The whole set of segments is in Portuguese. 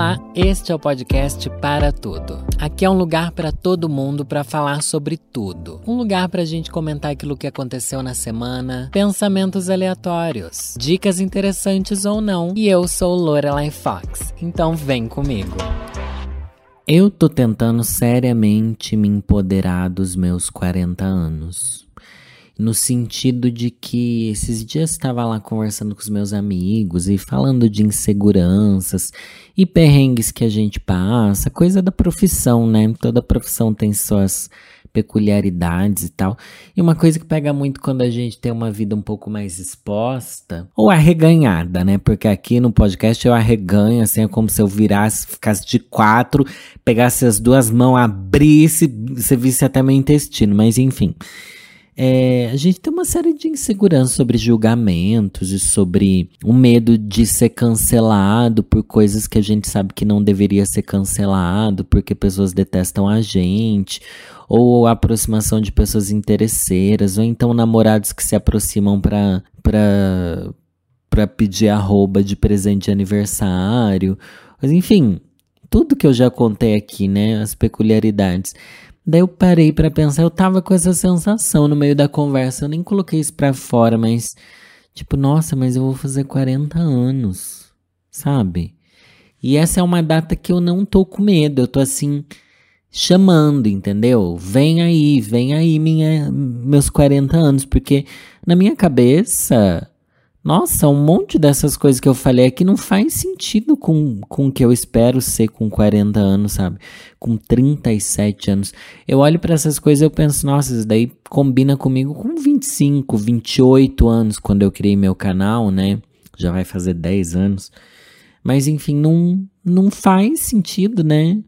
Olá, este é o podcast Para Tudo. Aqui é um lugar para todo mundo para falar sobre tudo. Um lugar para a gente comentar aquilo que aconteceu na semana, pensamentos aleatórios, dicas interessantes ou não. E eu sou Lorelai Fox, então vem comigo. Eu tô tentando seriamente me empoderar dos meus 40 anos no sentido de que esses dias estava lá conversando com os meus amigos e falando de inseguranças e perrengues que a gente passa, coisa da profissão, né? Toda profissão tem suas peculiaridades e tal. E uma coisa que pega muito quando a gente tem uma vida um pouco mais exposta, ou arreganhada, né? Porque aqui no podcast eu arreganho, assim, é como se eu virasse, ficasse de quatro, pegasse as duas mãos, abrisse, você visse até meu intestino, mas enfim. É, a gente tem uma série de inseguranças sobre julgamentos e sobre o medo de ser cancelado por coisas que a gente sabe que não deveria ser cancelado porque pessoas detestam a gente, ou a aproximação de pessoas interesseiras, ou então namorados que se aproximam para para para pedir arroba de presente de aniversário. Mas enfim, tudo que eu já contei aqui, né, as peculiaridades. Daí eu parei para pensar, eu tava com essa sensação no meio da conversa, eu nem coloquei isso pra fora, mas tipo, nossa, mas eu vou fazer 40 anos, sabe? E essa é uma data que eu não tô com medo, eu tô assim chamando, entendeu? Vem aí, vem aí minha meus 40 anos, porque na minha cabeça nossa, um monte dessas coisas que eu falei aqui não faz sentido com, com o que eu espero ser com 40 anos, sabe? Com 37 anos. Eu olho para essas coisas e eu penso, nossa, isso daí combina comigo com 25, 28 anos, quando eu criei meu canal, né? Já vai fazer 10 anos. Mas enfim, não, não faz sentido, né?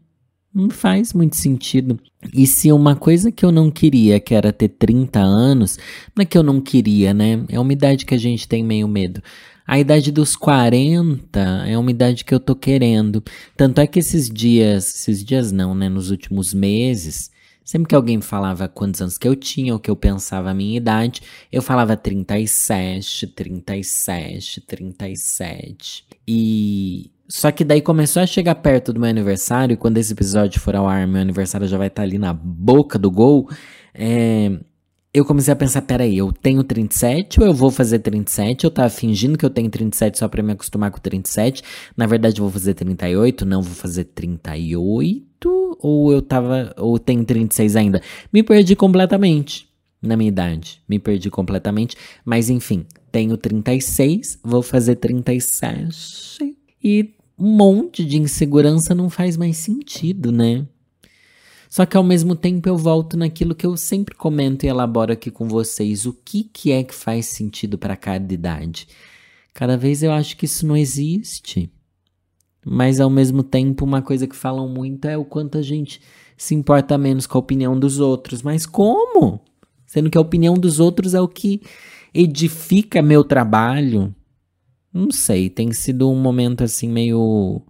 Não faz muito sentido. E se uma coisa que eu não queria, que era ter 30 anos, não é que eu não queria, né? É uma idade que a gente tem meio medo. A idade dos 40 é uma idade que eu tô querendo. Tanto é que esses dias, esses dias não, né? Nos últimos meses, sempre que alguém falava quantos anos que eu tinha, ou que eu pensava a minha idade, eu falava 37, 37, 37. E só que daí começou a chegar perto do meu aniversário, e quando esse episódio for ao ar, meu aniversário já vai estar tá ali na boca do gol. É, eu comecei a pensar, peraí, eu tenho 37 ou eu vou fazer 37? Eu tava fingindo que eu tenho 37 só pra me acostumar com 37. Na verdade, eu vou fazer 38, não vou fazer 38. Ou eu tava, ou tenho 36 ainda. Me perdi completamente na minha idade. Me perdi completamente. Mas enfim, tenho 36, vou fazer 37. E um monte de insegurança não faz mais sentido, né? Só que ao mesmo tempo eu volto naquilo que eu sempre comento e elaboro aqui com vocês. O que, que é que faz sentido para cada idade? Cada vez eu acho que isso não existe. Mas ao mesmo tempo, uma coisa que falam muito é o quanto a gente se importa menos com a opinião dos outros. Mas como? Sendo que a opinião dos outros é o que edifica meu trabalho, não sei, tem sido um momento assim meio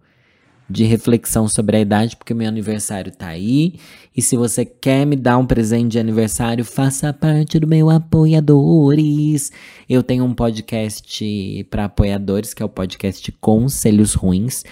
de reflexão sobre a idade, porque meu aniversário tá aí. E se você quer me dar um presente de aniversário, faça parte do meu apoiadores. Eu tenho um podcast para apoiadores, que é o podcast Conselhos Ruins.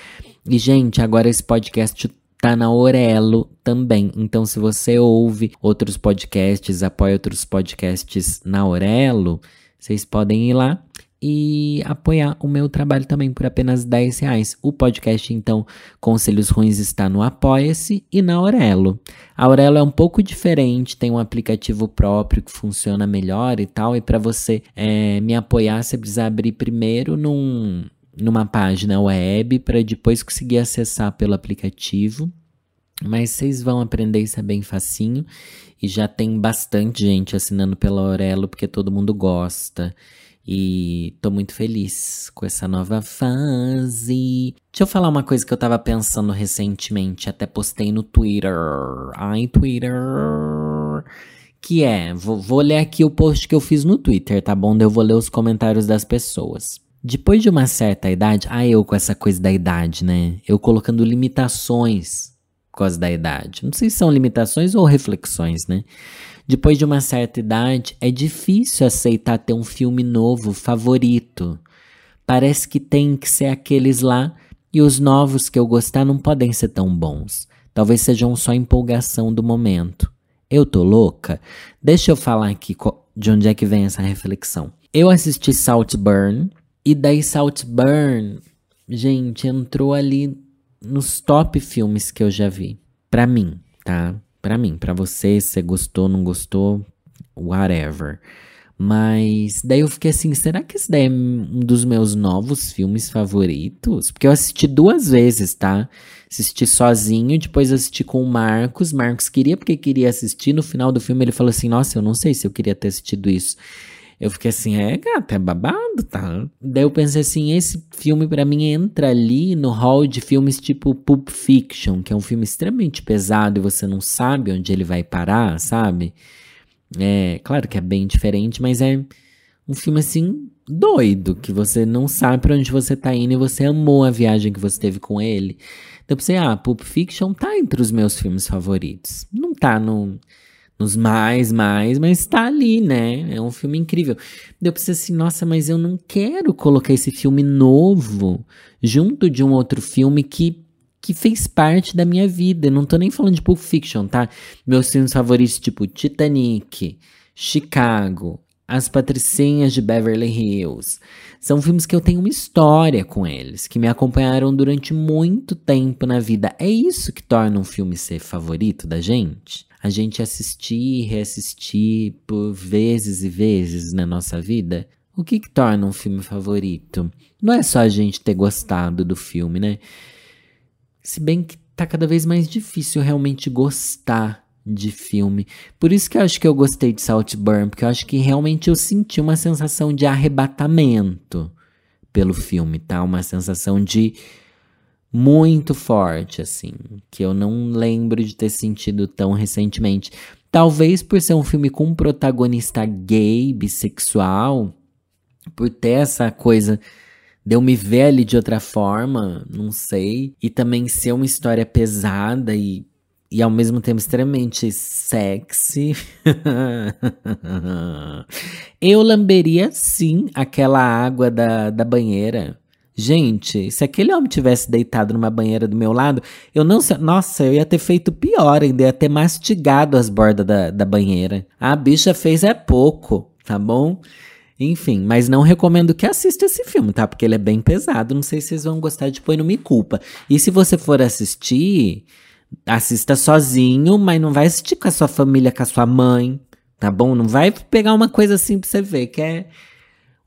E gente, agora esse podcast tá na Orelo também. Então, se você ouve outros podcasts, apoia outros podcasts na Orelo, vocês podem ir lá e apoiar o meu trabalho também por apenas 10 reais. O podcast, então, Conselhos Ruins está no Apoia-se e na Aurelo. A Aurelo é um pouco diferente, tem um aplicativo próprio que funciona melhor e tal, e para você é, me apoiar, você precisa abrir primeiro num, numa página web para depois conseguir acessar pelo aplicativo. Mas vocês vão aprender isso é bem facinho e já tem bastante gente assinando pela Aurelo porque todo mundo gosta. E tô muito feliz com essa nova fase. Deixa eu falar uma coisa que eu tava pensando recentemente, até postei no Twitter. Ai, Twitter. Que é, vou, vou ler aqui o post que eu fiz no Twitter, tá bom? Eu vou ler os comentários das pessoas. Depois de uma certa idade, ah, eu com essa coisa da idade, né? Eu colocando limitações por causa da idade. Não sei se são limitações ou reflexões, né? Depois de uma certa idade, é difícil aceitar ter um filme novo favorito. Parece que tem que ser aqueles lá E os novos que eu gostar não podem ser tão bons. Talvez sejam só empolgação do momento. Eu tô louca? Deixa eu falar aqui de onde é que vem essa reflexão. Eu assisti Saltburn, e daí Saltburn, gente, entrou ali nos top filmes que eu já vi. Pra mim, tá? Pra mim, pra você, se você gostou, não gostou, whatever. Mas daí eu fiquei assim, será que esse daí é um dos meus novos filmes favoritos? Porque eu assisti duas vezes, tá? Assisti sozinho, depois assisti com o Marcos. Marcos queria porque queria assistir. No final do filme ele falou assim: Nossa, eu não sei se eu queria ter assistido isso. Eu fiquei assim, é, gata, é babado, tá? Daí eu pensei assim, esse filme para mim entra ali no hall de filmes tipo Pulp Fiction, que é um filme extremamente pesado e você não sabe onde ele vai parar, sabe? É, claro que é bem diferente, mas é um filme assim doido, que você não sabe para onde você tá indo e você amou a viagem que você teve com ele. Então eu pensei, ah, Pulp Fiction tá entre os meus filmes favoritos. Não tá no, nos mais, mais, mas tá ali, né? É um filme incrível. Eu pensei assim, nossa, mas eu não quero colocar esse filme novo junto de um outro filme que que fez parte da minha vida. Não tô nem falando de Pulp Fiction, tá? Meus filmes favoritos, tipo Titanic, Chicago, As Patricinhas de Beverly Hills. São filmes que eu tenho uma história com eles, que me acompanharam durante muito tempo na vida. É isso que torna um filme ser favorito da gente? A gente assistir e reassistir por vezes e vezes na nossa vida? O que, que torna um filme favorito? Não é só a gente ter gostado do filme, né? Se bem que tá cada vez mais difícil realmente gostar de filme. Por isso que eu acho que eu gostei de Saltburn, porque eu acho que realmente eu senti uma sensação de arrebatamento pelo filme, tá? Uma sensação de muito forte, assim, que eu não lembro de ter sentido tão recentemente. Talvez por ser um filme com um protagonista gay, bissexual, por ter essa coisa de eu me ver ali de outra forma, não sei. E também ser uma história pesada e, e ao mesmo tempo extremamente sexy. eu lamberia sim aquela água da, da banheira. Gente, se aquele homem tivesse deitado numa banheira do meu lado, eu não sei. Nossa, eu ia ter feito pior ainda, ia ter mastigado as bordas da, da banheira. A bicha fez é pouco, tá bom? Enfim, mas não recomendo que assista esse filme, tá? Porque ele é bem pesado. Não sei se vocês vão gostar de Põe No Me Culpa. E se você for assistir, assista sozinho, mas não vai assistir com a sua família, com a sua mãe, tá bom? Não vai pegar uma coisa assim pra você ver, que é.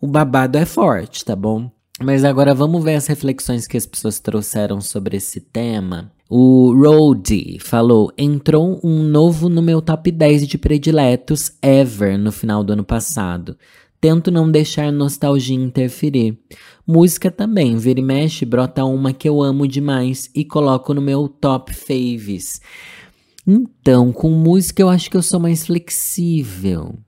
O babado é forte, tá bom? Mas agora vamos ver as reflexões que as pessoas trouxeram sobre esse tema. O Rody falou: entrou um novo no meu top 10 de prediletos ever no final do ano passado. Tento não deixar nostalgia interferir. Música também, vira e mexe, brota uma que eu amo demais e coloco no meu top faves. Então, com música eu acho que eu sou mais flexível.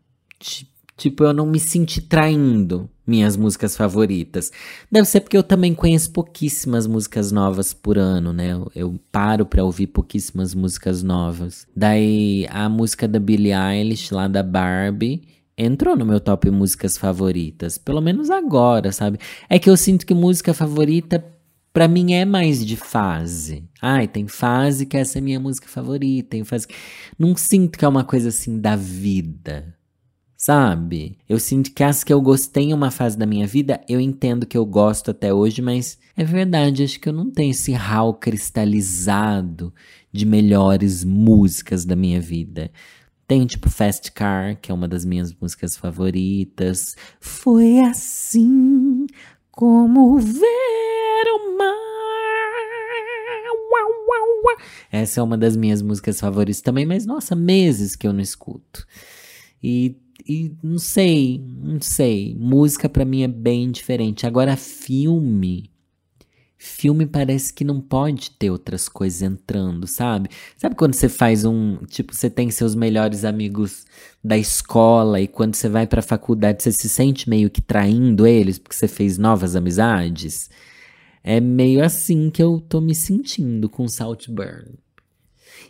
Tipo, eu não me senti traindo minhas músicas favoritas. Deve ser porque eu também conheço pouquíssimas músicas novas por ano, né? Eu, eu paro pra ouvir pouquíssimas músicas novas. Daí, a música da Billie Eilish, lá da Barbie, entrou no meu top músicas favoritas. Pelo menos agora, sabe? É que eu sinto que música favorita para mim é mais de fase. Ai, tem fase que essa é minha música favorita, tem fase que... Não sinto que é uma coisa assim da vida. Sabe? Eu sinto que as que eu gostei em uma fase da minha vida, eu entendo que eu gosto até hoje, mas é verdade, acho que eu não tenho esse hall cristalizado de melhores músicas da minha vida. Tem tipo Fast Car, que é uma das minhas músicas favoritas. Foi assim como ver o mar. Essa é uma das minhas músicas favoritas também, mas nossa, meses que eu não escuto. E, e não sei, não sei. Música para mim é bem diferente. Agora, filme filme parece que não pode ter outras coisas entrando, sabe? Sabe quando você faz um, tipo, você tem seus melhores amigos da escola e quando você vai para a faculdade você se sente meio que traindo eles porque você fez novas amizades? É meio assim que eu tô me sentindo com Saltburn.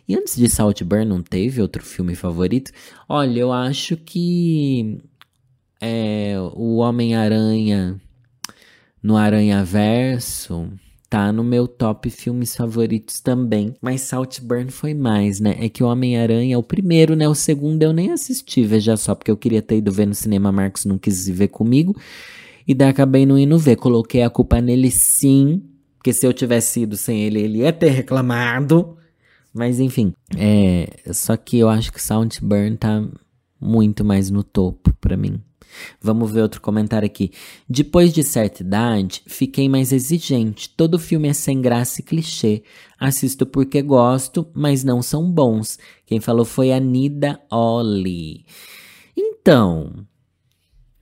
E antes de Saltburn não teve outro filme favorito? Olha, eu acho que é, o Homem-Aranha no Aranha Verso tá no meu top filmes favoritos também. Mas Saltburn foi mais, né? É que o Homem-Aranha é o primeiro, né? O segundo eu nem assisti, veja só, porque eu queria ter ido ver no cinema, Marcos não quis ver comigo. E daí acabei não indo ver. Coloquei a culpa nele sim, porque se eu tivesse ido sem ele, ele ia ter reclamado. Mas enfim, é. Só que eu acho que Saltburn tá muito mais no topo para mim. Vamos ver outro comentário aqui. Depois de certa idade, fiquei mais exigente. Todo filme é sem graça e clichê. Assisto porque gosto, mas não são bons. Quem falou foi a Nida Oli. Então,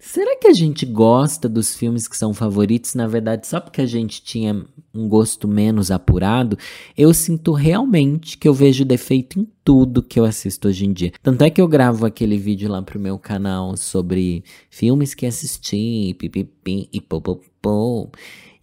Será que a gente gosta dos filmes que são favoritos, na verdade, só porque a gente tinha um gosto menos apurado? Eu sinto realmente que eu vejo defeito em tudo que eu assisto hoje em dia. Tanto é que eu gravo aquele vídeo lá pro meu canal sobre filmes que assisti, pipipi e popopô.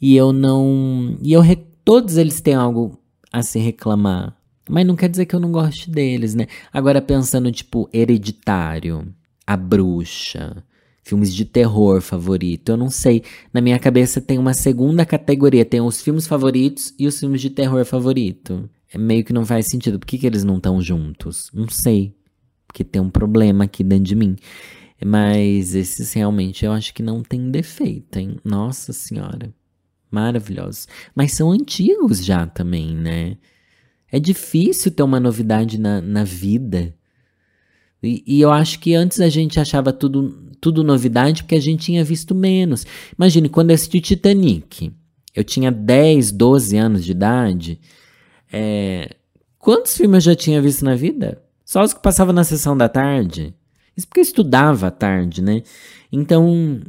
E eu não. E eu. Todos eles têm algo a se reclamar. Mas não quer dizer que eu não goste deles, né? Agora pensando, tipo, hereditário, a bruxa filmes de terror favorito. Eu não sei. Na minha cabeça tem uma segunda categoria. Tem os filmes favoritos e os filmes de terror favorito. É meio que não faz sentido. Por que, que eles não estão juntos? Não sei. Porque tem um problema aqui dentro de mim. Mas esses realmente eu acho que não tem defeito, hein? Nossa senhora. Maravilhosos. Mas são antigos já também, né? É difícil ter uma novidade na, na vida. E, e, eu acho que antes a gente achava tudo, tudo novidade porque a gente tinha visto menos. Imagine, quando eu assisti Titanic, eu tinha 10, 12 anos de idade. É, quantos filmes eu já tinha visto na vida? Só os que passavam na sessão da tarde. Isso porque eu estudava à tarde, né? Então,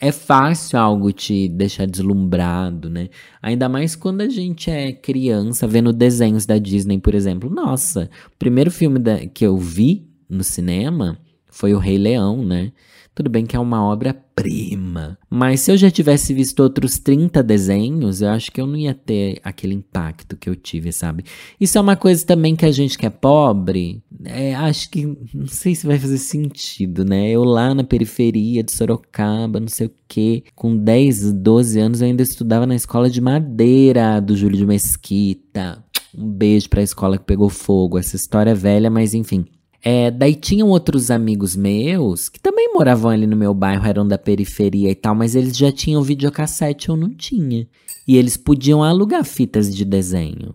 é fácil algo te deixar deslumbrado, né? Ainda mais quando a gente é criança, vendo desenhos da Disney, por exemplo. Nossa, o primeiro filme da, que eu vi no cinema foi O Rei Leão, né? Tudo bem que é uma obra-prima. Mas se eu já tivesse visto outros 30 desenhos, eu acho que eu não ia ter aquele impacto que eu tive, sabe? Isso é uma coisa também que a gente que é pobre, é, acho que. Não sei se vai fazer sentido, né? Eu lá na periferia de Sorocaba, não sei o quê, com 10, 12 anos, eu ainda estudava na escola de madeira do Júlio de Mesquita. Um beijo pra escola que pegou fogo. Essa história é velha, mas enfim. É, daí tinham outros amigos meus que também moravam ali no meu bairro, eram da periferia e tal, mas eles já tinham videocassete, eu não tinha. E eles podiam alugar fitas de desenho.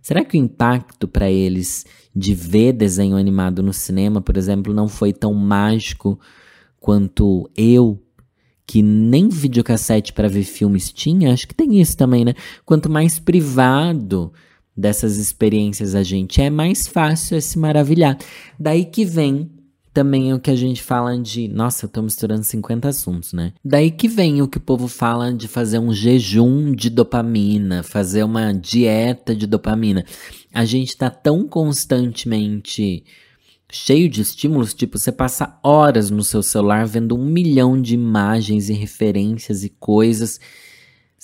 Será que o impacto para eles de ver desenho animado no cinema, por exemplo, não foi tão mágico quanto eu, que nem videocassete para ver filmes tinha? Acho que tem isso também, né? Quanto mais privado dessas experiências a gente é mais fácil é se maravilhar. Daí que vem também o que a gente fala de. Nossa, eu tô misturando 50 assuntos, né? Daí que vem o que o povo fala de fazer um jejum de dopamina, fazer uma dieta de dopamina. A gente tá tão constantemente cheio de estímulos, tipo, você passa horas no seu celular vendo um milhão de imagens e referências e coisas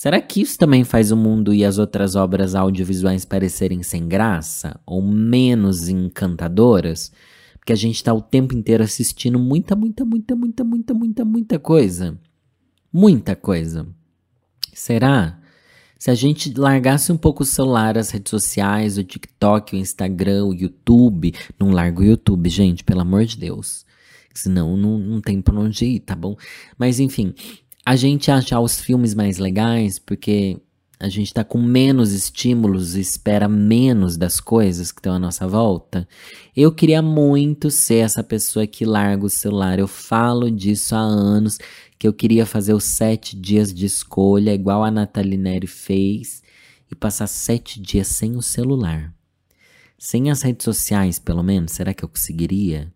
Será que isso também faz o mundo e as outras obras audiovisuais parecerem sem graça ou menos encantadoras? Porque a gente está o tempo inteiro assistindo muita, muita, muita, muita, muita, muita, muita coisa. Muita coisa. Será? Se a gente largasse um pouco o celular, as redes sociais, o TikTok, o Instagram, o YouTube. Não larga o YouTube, gente, pelo amor de Deus. Senão não, não tem pra onde ir, tá bom? Mas enfim, a gente achar os filmes mais legais porque a gente tá com menos estímulos e espera menos das coisas que estão à nossa volta. Eu queria muito ser essa pessoa que larga o celular. Eu falo disso há anos, que eu queria fazer os sete dias de escolha, igual a Nathalie Neri fez, e passar sete dias sem o celular. Sem as redes sociais, pelo menos, será que eu conseguiria?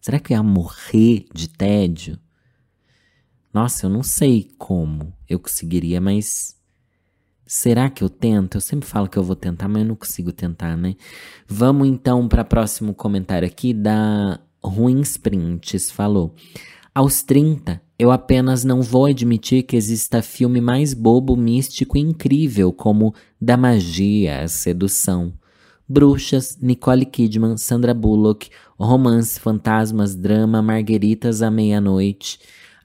Será que eu ia morrer de tédio? Nossa, eu não sei como eu conseguiria, mas será que eu tento? Eu sempre falo que eu vou tentar, mas eu não consigo tentar, né? Vamos então para o próximo comentário aqui da Ruins Prints. Falou: Aos 30, eu apenas não vou admitir que exista filme mais bobo, místico e incrível como Da Magia, Sedução. Bruxas, Nicole Kidman, Sandra Bullock, Romance, Fantasmas, Drama, Margueritas à Meia-Noite.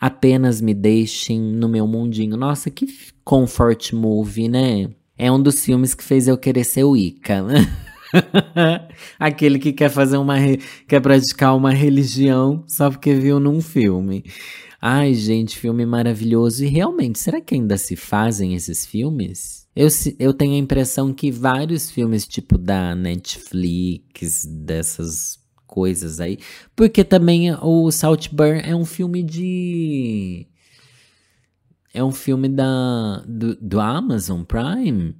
Apenas me deixem no meu mundinho. Nossa, que comfort movie, né? É um dos filmes que fez eu querer ser Wicca. Aquele que quer fazer uma. quer praticar uma religião só porque viu num filme. Ai, gente, filme maravilhoso. E realmente, será que ainda se fazem esses filmes? Eu, eu tenho a impressão que vários filmes, tipo da Netflix, dessas coisas aí. Porque também o Saltburn é um filme de. É um filme da, do, do Amazon Prime?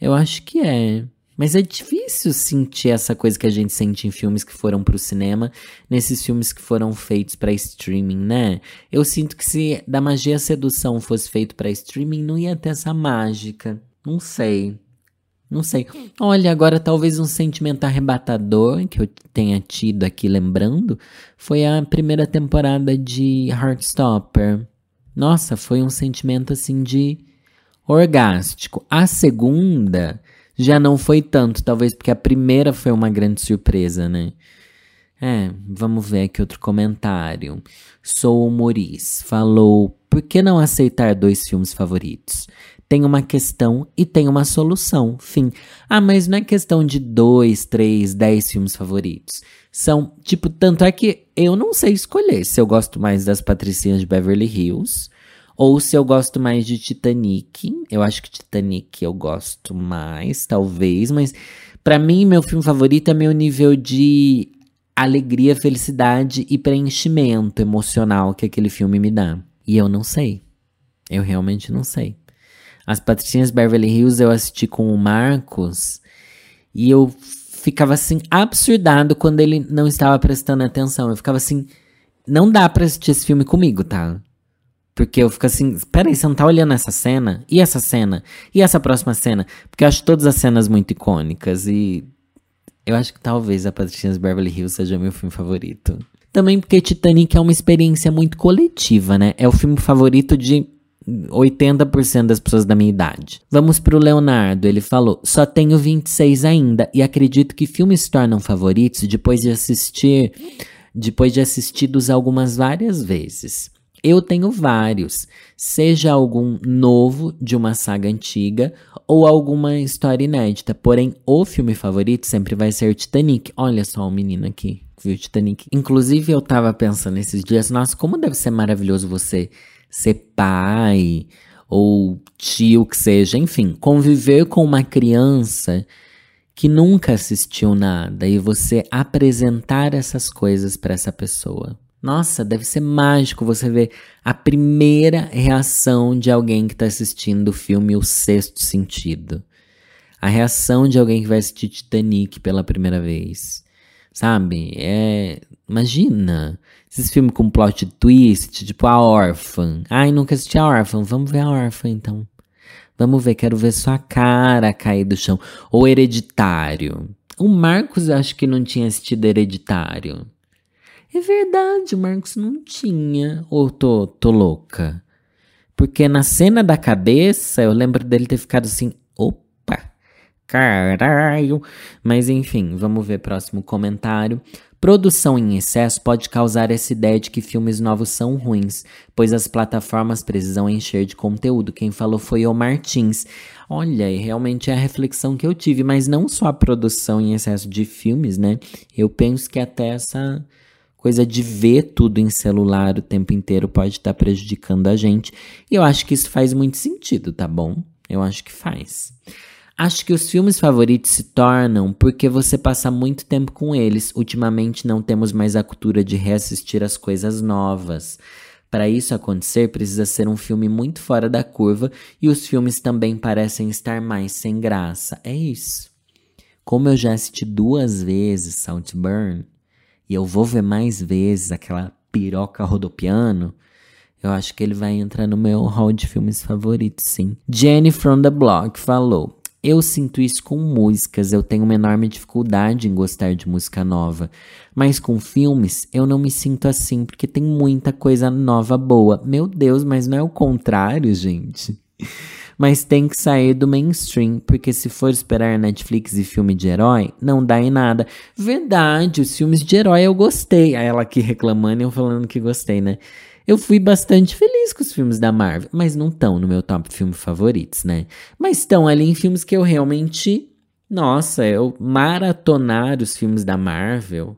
Eu acho que é. Mas é difícil sentir essa coisa que a gente sente em filmes que foram pro cinema, nesses filmes que foram feitos para streaming, né? Eu sinto que se da magia sedução fosse feito para streaming, não ia ter essa mágica. Não sei. Não sei. Olha, agora talvez um sentimento arrebatador que eu tenha tido aqui lembrando foi a primeira temporada de Heartstopper. Nossa, foi um sentimento assim de orgástico. A segunda já não foi tanto, talvez porque a primeira foi uma grande surpresa, né? É, vamos ver aqui outro comentário. Sou o Maurice. Falou: por que não aceitar dois filmes favoritos? Tem uma questão e tem uma solução. Fim. Ah, mas não é questão de dois, três, dez filmes favoritos. São, tipo, tanto é que eu não sei escolher se eu gosto mais das Patricinhas de Beverly Hills ou se eu gosto mais de Titanic. Eu acho que Titanic eu gosto mais, talvez, mas para mim, meu filme favorito é meu nível de alegria, felicidade e preenchimento emocional que aquele filme me dá. E eu não sei. Eu realmente não sei. As Patricinhas Beverly Hills eu assisti com o Marcos e eu ficava assim absurdado quando ele não estava prestando atenção. Eu ficava assim, não dá pra assistir esse filme comigo, tá? Porque eu fico assim, peraí, você não tá olhando essa cena? E essa cena? E essa próxima cena? Porque eu acho todas as cenas muito icônicas e eu acho que talvez a Patricinha Beverly Hills seja meu filme favorito. Também porque Titanic é uma experiência muito coletiva, né? É o filme favorito de 80% das pessoas da minha idade. Vamos pro Leonardo, ele falou: "Só tenho 26 ainda e acredito que filmes se tornam favoritos depois de assistir depois de assistidos algumas várias vezes. Eu tenho vários, seja algum novo de uma saga antiga ou alguma história inédita. Porém, o filme favorito sempre vai ser Titanic. Olha só o menino aqui, viu Titanic. Inclusive, eu tava pensando esses dias, nossa, como deve ser maravilhoso você ser pai ou tio que seja, enfim, conviver com uma criança que nunca assistiu nada e você apresentar essas coisas para essa pessoa. Nossa, deve ser mágico você ver a primeira reação de alguém que está assistindo o filme O Sexto Sentido. A reação de alguém que vai assistir Titanic pela primeira vez. Sabe? É. Imagina. Esses filmes com plot twist, tipo A Órfã. Ai, nunca assisti A Órfã. Vamos ver A Órfã então. Vamos ver, quero ver sua cara cair do chão. Ou Hereditário. O Marcos acho que não tinha assistido Hereditário. É verdade, o Marcos não tinha. Ou tô, tô louca? Porque na cena da cabeça, eu lembro dele ter ficado assim, opa, caralho. Mas enfim, vamos ver próximo comentário. Produção em excesso pode causar essa ideia de que filmes novos são ruins, pois as plataformas precisam encher de conteúdo. Quem falou foi o Martins. Olha, realmente é a reflexão que eu tive, mas não só a produção em excesso de filmes, né? Eu penso que até essa coisa de ver tudo em celular o tempo inteiro pode estar tá prejudicando a gente. E eu acho que isso faz muito sentido, tá bom? Eu acho que faz. Acho que os filmes favoritos se tornam porque você passa muito tempo com eles. Ultimamente não temos mais a cultura de reassistir as coisas novas. Para isso acontecer, precisa ser um filme muito fora da curva e os filmes também parecem estar mais sem graça. É isso. Como eu já assisti duas vezes Saltburn, e eu vou ver mais vezes aquela piroca rodopiano, eu acho que ele vai entrar no meu hall de filmes favoritos, sim. Jenny from the Block falou: Eu sinto isso com músicas, eu tenho uma enorme dificuldade em gostar de música nova. Mas com filmes, eu não me sinto assim, porque tem muita coisa nova boa. Meu Deus, mas não é o contrário, gente mas tem que sair do mainstream, porque se for esperar Netflix e filme de herói, não dá em nada. Verdade, os filmes de herói eu gostei. Aí ela aqui reclamando e eu falando que gostei, né? Eu fui bastante feliz com os filmes da Marvel, mas não estão no meu top filme favoritos, né? Mas estão ali em filmes que eu realmente, nossa, eu maratonar os filmes da Marvel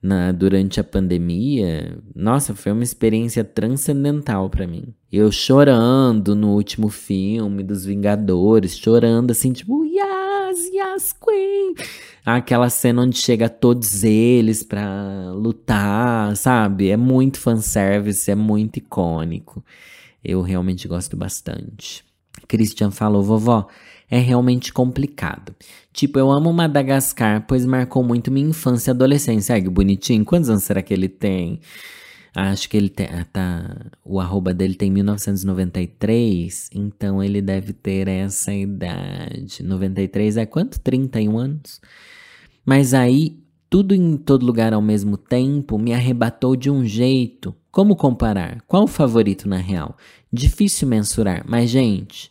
na, durante a pandemia, nossa, foi uma experiência transcendental para mim. Eu chorando no último filme dos Vingadores, chorando assim, tipo, Queen. Aquela cena onde chega todos eles pra lutar, sabe? É muito fanservice, é muito icônico. Eu realmente gosto bastante. Christian falou, vovó, é realmente complicado. Tipo, eu amo Madagascar, pois marcou muito minha infância e adolescência. Ai, que bonitinho. Quantos anos será que ele tem? Acho que ele tem. Ah, tá. O arroba dele tem 1993. Então ele deve ter essa idade. 93 é quanto? 31 anos? Mas aí, tudo em todo lugar ao mesmo tempo me arrebatou de um jeito. Como comparar? Qual o favorito na real? Difícil mensurar. Mas, gente.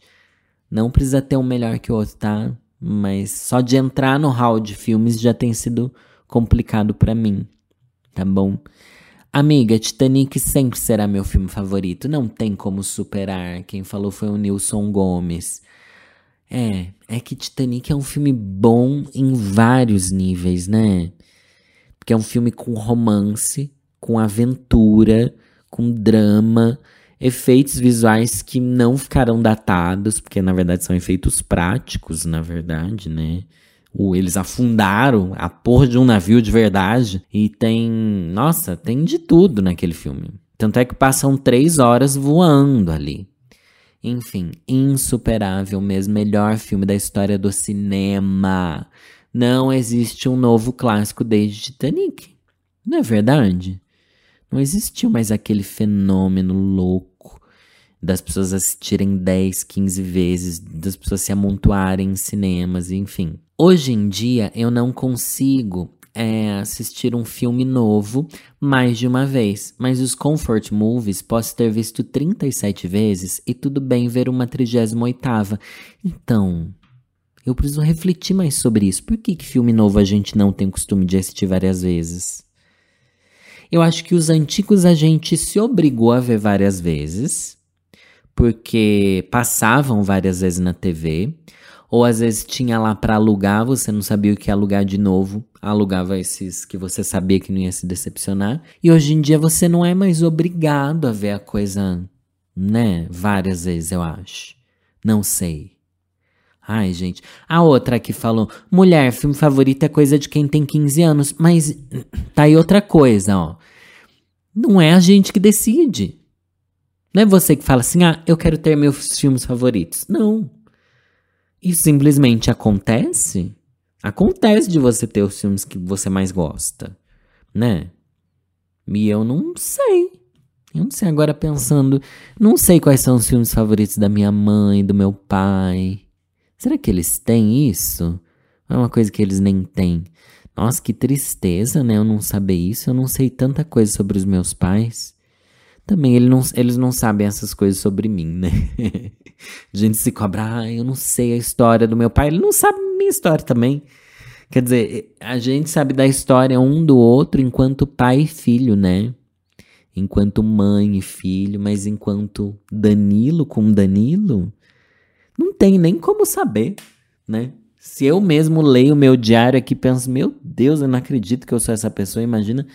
Não precisa ter um melhor que o outro, tá? Mas só de entrar no hall de filmes já tem sido complicado para mim, tá bom? Amiga, Titanic sempre será meu filme favorito, não tem como superar. Quem falou foi o Nilson Gomes. É, é que Titanic é um filme bom em vários níveis, né? Porque é um filme com romance, com aventura, com drama, efeitos visuais que não ficarão datados, porque na verdade são efeitos práticos, na verdade, né? Eles afundaram a porra de um navio de verdade e tem. Nossa, tem de tudo naquele filme. Tanto é que passam três horas voando ali. Enfim, insuperável mesmo. Melhor filme da história do cinema. Não existe um novo clássico desde Titanic. Não é verdade? Não existiu mais aquele fenômeno louco das pessoas assistirem 10, 15 vezes, das pessoas se amontoarem em cinemas, enfim. Hoje em dia eu não consigo é, assistir um filme novo mais de uma vez, mas os comfort movies posso ter visto 37 vezes e tudo bem ver uma 38 Então, eu preciso refletir mais sobre isso. Por que, que filme novo a gente não tem costume de assistir várias vezes? Eu acho que os antigos a gente se obrigou a ver várias vezes, porque passavam várias vezes na TV, ou às vezes tinha lá para alugar, você não sabia o que alugar de novo, alugava esses que você sabia que não ia se decepcionar. E hoje em dia você não é mais obrigado a ver a coisa, né, várias vezes, eu acho. Não sei. Ai, gente. A outra que falou: mulher, filme favorito é coisa de quem tem 15 anos. Mas tá aí outra coisa, ó. Não é a gente que decide. Não é você que fala assim: ah, eu quero ter meus filmes favoritos. Não. Isso simplesmente acontece. Acontece de você ter os filmes que você mais gosta, né? E eu não sei. Eu não sei agora pensando. Não sei quais são os filmes favoritos da minha mãe, do meu pai. Será que eles têm isso? É uma coisa que eles nem têm. Nossa, que tristeza, né? Eu não saber isso. Eu não sei tanta coisa sobre os meus pais. Também ele não, eles não sabem essas coisas sobre mim, né? a gente se cobra, ah, eu não sei a história do meu pai. Ele não sabe minha história também. Quer dizer, a gente sabe da história um do outro enquanto pai e filho, né? Enquanto mãe e filho, mas enquanto Danilo com Danilo, não tem nem como saber, né? Se eu mesmo leio o meu diário aqui e penso, meu Deus, eu não acredito que eu sou essa pessoa, imagina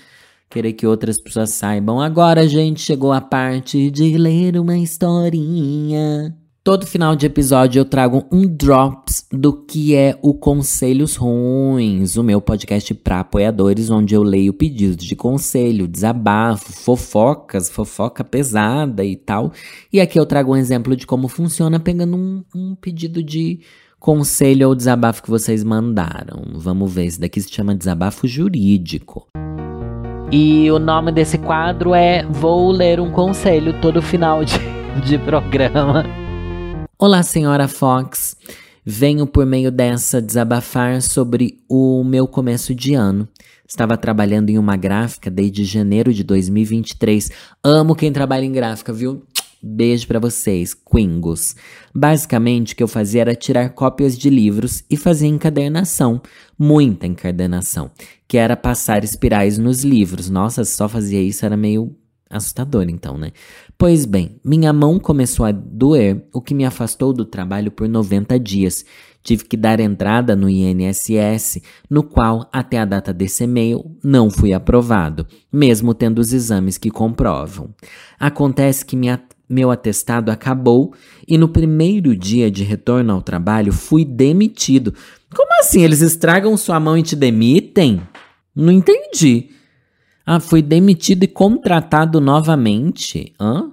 querer que outras pessoas saibam. Agora, gente, chegou a parte de ler uma historinha. Todo final de episódio eu trago um drops do que é o Conselhos Ruins, o meu podcast para apoiadores, onde eu leio pedidos de conselho, desabafo, fofocas, fofoca pesada e tal. E aqui eu trago um exemplo de como funciona pegando um, um pedido de conselho ou desabafo que vocês mandaram. Vamos ver, esse daqui se chama desabafo jurídico. E o nome desse quadro é Vou Ler um Conselho todo final de, de programa. Olá, senhora Fox. Venho por meio dessa desabafar sobre o meu começo de ano. Estava trabalhando em uma gráfica desde janeiro de 2023. Amo quem trabalha em gráfica, viu? Beijo para vocês, Quingos. Basicamente, o que eu fazia era tirar cópias de livros e fazer encadernação, muita encadernação, que era passar espirais nos livros. Nossa, só fazia isso era meio Assustador, então, né? Pois bem, minha mão começou a doer, o que me afastou do trabalho por 90 dias. Tive que dar entrada no INSS, no qual, até a data desse e-mail, não fui aprovado, mesmo tendo os exames que comprovam. Acontece que minha, meu atestado acabou e no primeiro dia de retorno ao trabalho fui demitido. Como assim? Eles estragam sua mão e te demitem? Não entendi. Ah, fui demitido e contratado novamente. Hã?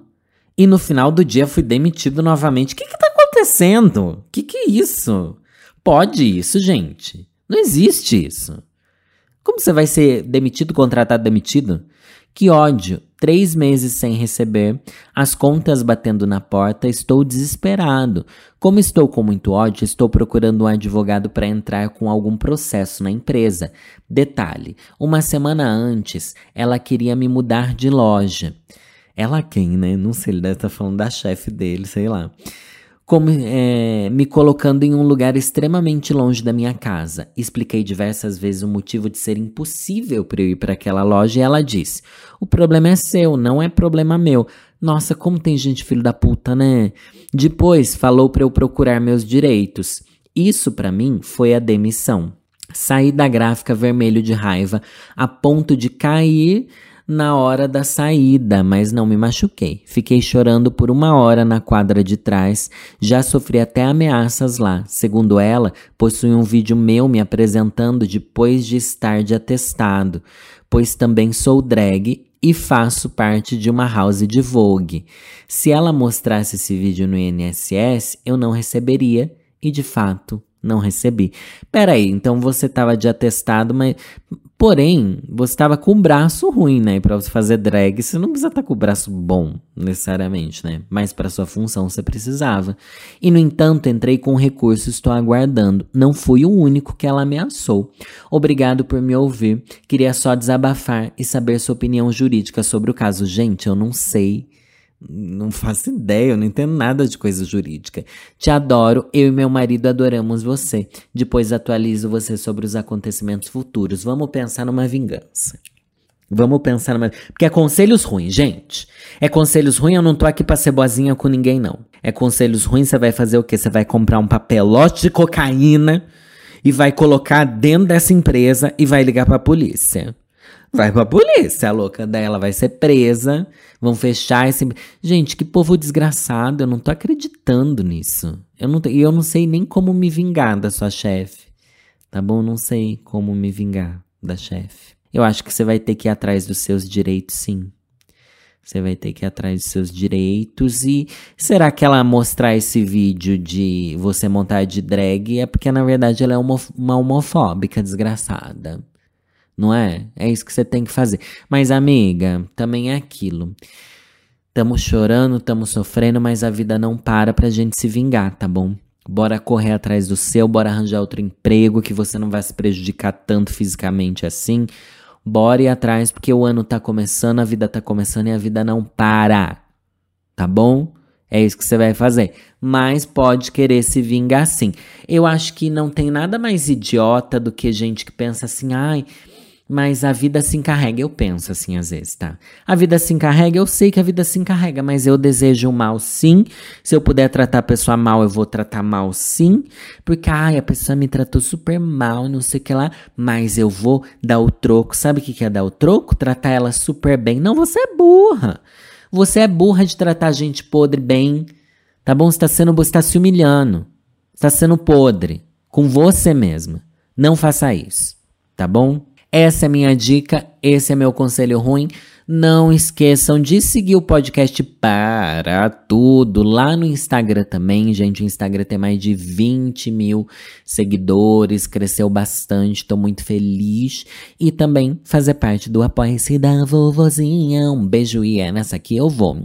E no final do dia fui demitido novamente. O que que tá acontecendo? O que que é isso? Pode isso, gente? Não existe isso. Como você vai ser demitido, contratado, demitido? Que ódio! Três meses sem receber, as contas batendo na porta, estou desesperado. Como estou com muito ódio, estou procurando um advogado para entrar com algum processo na empresa. Detalhe: uma semana antes, ela queria me mudar de loja. Ela quem, né? Não sei, ele deve estar tá falando da chefe dele, sei lá como, é, me colocando em um lugar extremamente longe da minha casa. Expliquei diversas vezes o motivo de ser impossível para eu ir para aquela loja e ela disse: O problema é seu, não é problema meu. Nossa, como tem gente filho da puta, né? Depois falou para eu procurar meus direitos. Isso para mim foi a demissão. Saí da gráfica vermelho de raiva a ponto de cair na hora da saída, mas não me machuquei. Fiquei chorando por uma hora na quadra de trás, já sofri até ameaças lá. Segundo ela, possui um vídeo meu me apresentando depois de estar de atestado, pois também sou drag e faço parte de uma house de Vogue. Se ela mostrasse esse vídeo no INSS, eu não receberia e de fato não recebi. Peraí, então você estava de atestado, mas Porém, você estava com o braço ruim, né? Para você fazer drag, você não precisa estar tá com o braço bom, necessariamente, né? Mas para sua função você precisava. E no entanto, entrei com recurso, estou aguardando. Não fui o único que ela ameaçou. Obrigado por me ouvir. Queria só desabafar e saber sua opinião jurídica sobre o caso. Gente, eu não sei não faço ideia, eu não entendo nada de coisa jurídica. Te adoro, eu e meu marido adoramos você. Depois atualizo você sobre os acontecimentos futuros. Vamos pensar numa vingança. Vamos pensar numa. Porque é conselhos ruins, gente. É conselhos ruins, eu não tô aqui pra ser boazinha com ninguém, não. É conselhos ruins, você vai fazer o quê? Você vai comprar um papelote de cocaína e vai colocar dentro dessa empresa e vai ligar pra polícia. Vai pra polícia, a louca dela vai ser presa. Vão fechar esse. Gente, que povo desgraçado. Eu não tô acreditando nisso. Eu não, eu não sei nem como me vingar da sua chefe. Tá bom? Não sei como me vingar da chefe. Eu acho que você vai ter que ir atrás dos seus direitos, sim. Você vai ter que ir atrás dos seus direitos. E será que ela mostrar esse vídeo de você montar de drag é porque na verdade ela é uma, uma homofóbica desgraçada? Não é? É isso que você tem que fazer. Mas, amiga, também é aquilo. Tamo chorando, tamo sofrendo, mas a vida não para pra gente se vingar, tá bom? Bora correr atrás do seu, bora arranjar outro emprego que você não vai se prejudicar tanto fisicamente assim. Bora ir atrás, porque o ano tá começando, a vida tá começando e a vida não para. Tá bom? É isso que você vai fazer. Mas pode querer se vingar sim. Eu acho que não tem nada mais idiota do que gente que pensa assim, ai, mas a vida se encarrega, eu penso assim às vezes, tá? A vida se encarrega, eu sei que a vida se encarrega, mas eu desejo o mal sim. Se eu puder tratar a pessoa mal, eu vou tratar mal sim. Porque, ai, a pessoa me tratou super mal, não sei o que lá, mas eu vou dar o troco. Sabe o que é dar o troco? Tratar ela super bem. Não, você é burra. Você é burra de tratar gente podre bem. Tá bom? Você tá sendo, você tá se humilhando. Você tá sendo podre. Com você mesma. Não faça isso. Tá bom? Essa é minha dica, esse é meu conselho ruim. Não esqueçam de seguir o podcast para tudo lá no Instagram também, gente. O Instagram tem mais de 20 mil seguidores, cresceu bastante, tô muito feliz. E também fazer parte do Apoia-se da Vovozinha. Um beijo e é nessa aqui eu vou.